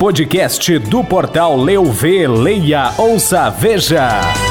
Podcast do portal Leu Vê, Leia, Ouça, Veja.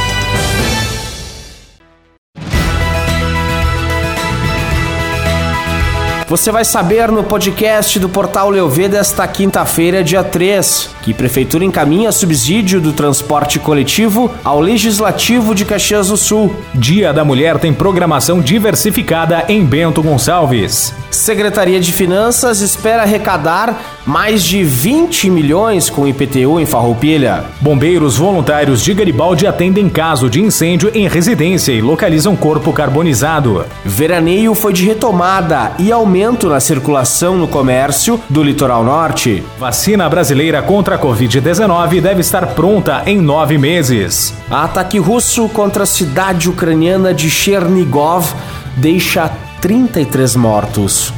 Você vai saber no podcast do Portal Leovê desta quinta-feira, dia 3, que Prefeitura encaminha subsídio do transporte coletivo ao Legislativo de Caxias do Sul. Dia da Mulher tem programação diversificada em Bento Gonçalves. Secretaria de Finanças espera arrecadar mais de 20 milhões com IPTU em Farroupilha. Bombeiros voluntários de Garibaldi atendem caso de incêndio em residência e localizam corpo carbonizado. Veraneio foi de retomada e aumento na circulação no comércio do litoral norte. Vacina brasileira contra a Covid-19 deve estar pronta em nove meses. Ataque russo contra a cidade ucraniana de Chernigov deixa 33 mortos.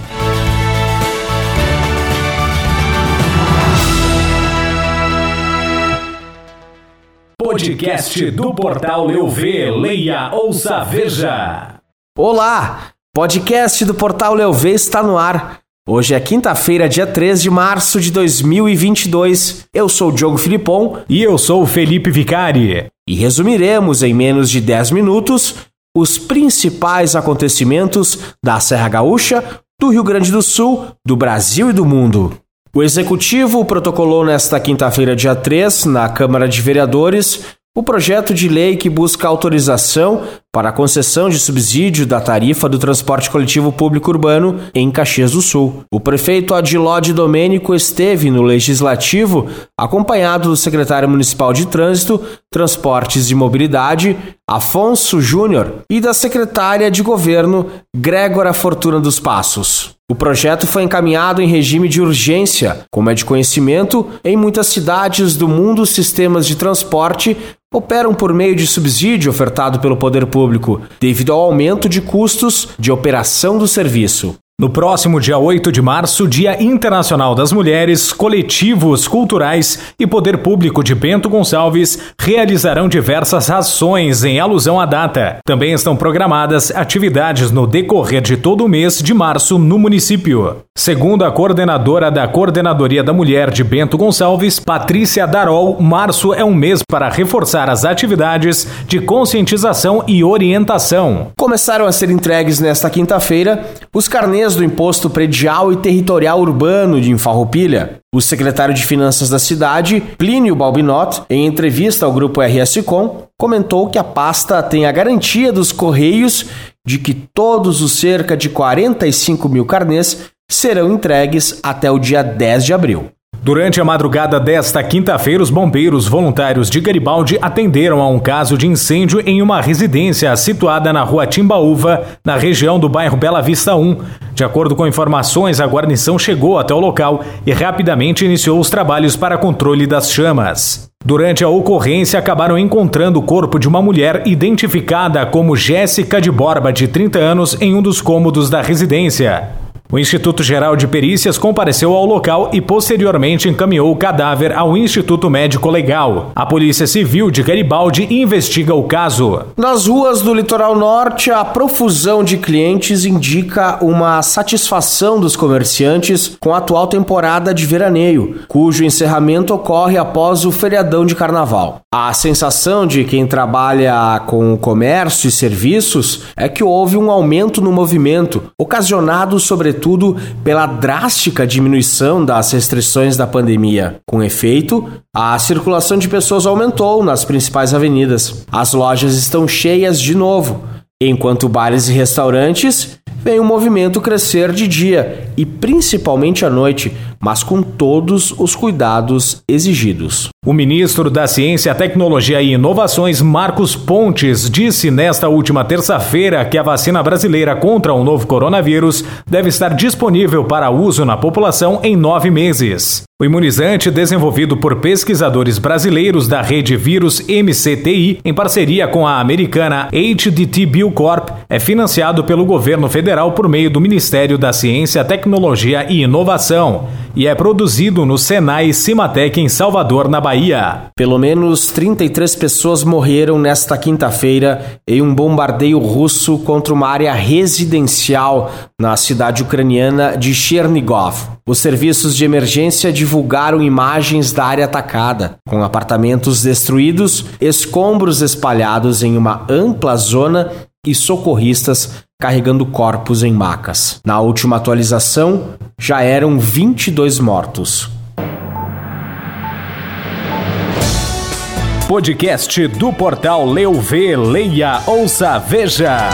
Podcast do portal Eu Leia, Ouça, Veja. Olá! Podcast do portal Leovê está no ar. Hoje é quinta-feira, dia 3 de março de 2022. Eu sou o Diogo Filipon E eu sou o Felipe Vicari. e resumiremos em menos de 10 minutos os principais acontecimentos da Serra Gaúcha, do Rio Grande do Sul, do Brasil e do mundo. O Executivo protocolou nesta quinta-feira, dia 3, na Câmara de Vereadores, o projeto de lei que busca autorização para a concessão de subsídio da tarifa do transporte coletivo público urbano em Caxias do Sul. O prefeito Adilode Domênico esteve no Legislativo acompanhado do secretário municipal de Trânsito, Transportes e Mobilidade, Afonso Júnior, e da secretária de Governo, Grégora Fortuna dos Passos. O projeto foi encaminhado em regime de urgência, como é de conhecimento, em muitas cidades do mundo sistemas de transporte operam por meio de subsídio ofertado pelo poder público, devido ao aumento de custos de operação do serviço. No próximo dia 8 de março, Dia Internacional das Mulheres, coletivos culturais e poder público de Bento Gonçalves realizarão diversas ações em alusão à data. Também estão programadas atividades no decorrer de todo o mês de março no município. Segundo a coordenadora da Coordenadoria da Mulher de Bento Gonçalves, Patrícia Darol, março é um mês para reforçar as atividades de conscientização e orientação. Começaram a ser entregues nesta quinta-feira os carnês do Imposto Predial e Territorial Urbano de Farroupilha. O secretário de Finanças da cidade, Plínio Balbinot, em entrevista ao grupo RS Com, comentou que a pasta tem a garantia dos Correios de que todos os cerca de 45 mil carnês serão entregues até o dia 10 de abril. Durante a madrugada desta quinta-feira, os bombeiros voluntários de Garibaldi atenderam a um caso de incêndio em uma residência situada na rua Timbaúva, na região do bairro Bela Vista 1. De acordo com informações, a guarnição chegou até o local e rapidamente iniciou os trabalhos para controle das chamas. Durante a ocorrência, acabaram encontrando o corpo de uma mulher identificada como Jéssica de Borba, de 30 anos, em um dos cômodos da residência. O Instituto Geral de Perícias compareceu ao local e posteriormente encaminhou o cadáver ao Instituto Médico Legal. A Polícia Civil de Garibaldi investiga o caso. Nas ruas do litoral norte, a profusão de clientes indica uma satisfação dos comerciantes com a atual temporada de veraneio, cujo encerramento ocorre após o feriadão de carnaval. A sensação de quem trabalha com comércio e serviços é que houve um aumento no movimento, ocasionado sobretudo pela drástica diminuição das restrições da pandemia. Com efeito, a circulação de pessoas aumentou nas principais avenidas. As lojas estão cheias de novo, enquanto bares e restaurantes vem o movimento crescer de dia e principalmente à noite, mas com todos os cuidados exigidos. O ministro da Ciência, Tecnologia e Inovações, Marcos Pontes, disse nesta última terça-feira que a vacina brasileira contra o novo coronavírus deve estar disponível para uso na população em nove meses. O imunizante, desenvolvido por pesquisadores brasileiros da rede Vírus MCTI, em parceria com a americana HDT Biocorp, é financiado pelo governo federal por meio do Ministério da Ciência, Tecnologia e Inovação e é produzido no Senai Cimatec em Salvador, na Bahia. Pelo menos 33 pessoas morreram nesta quinta-feira em um bombardeio russo contra uma área residencial na cidade ucraniana de Chernigov. Os serviços de emergência divulgaram imagens da área atacada, com apartamentos destruídos, escombros espalhados em uma ampla zona e socorristas carregando corpos em macas. Na última atualização, já eram 22 mortos. Podcast do portal Leu Vê, Leia, Ouça, Veja.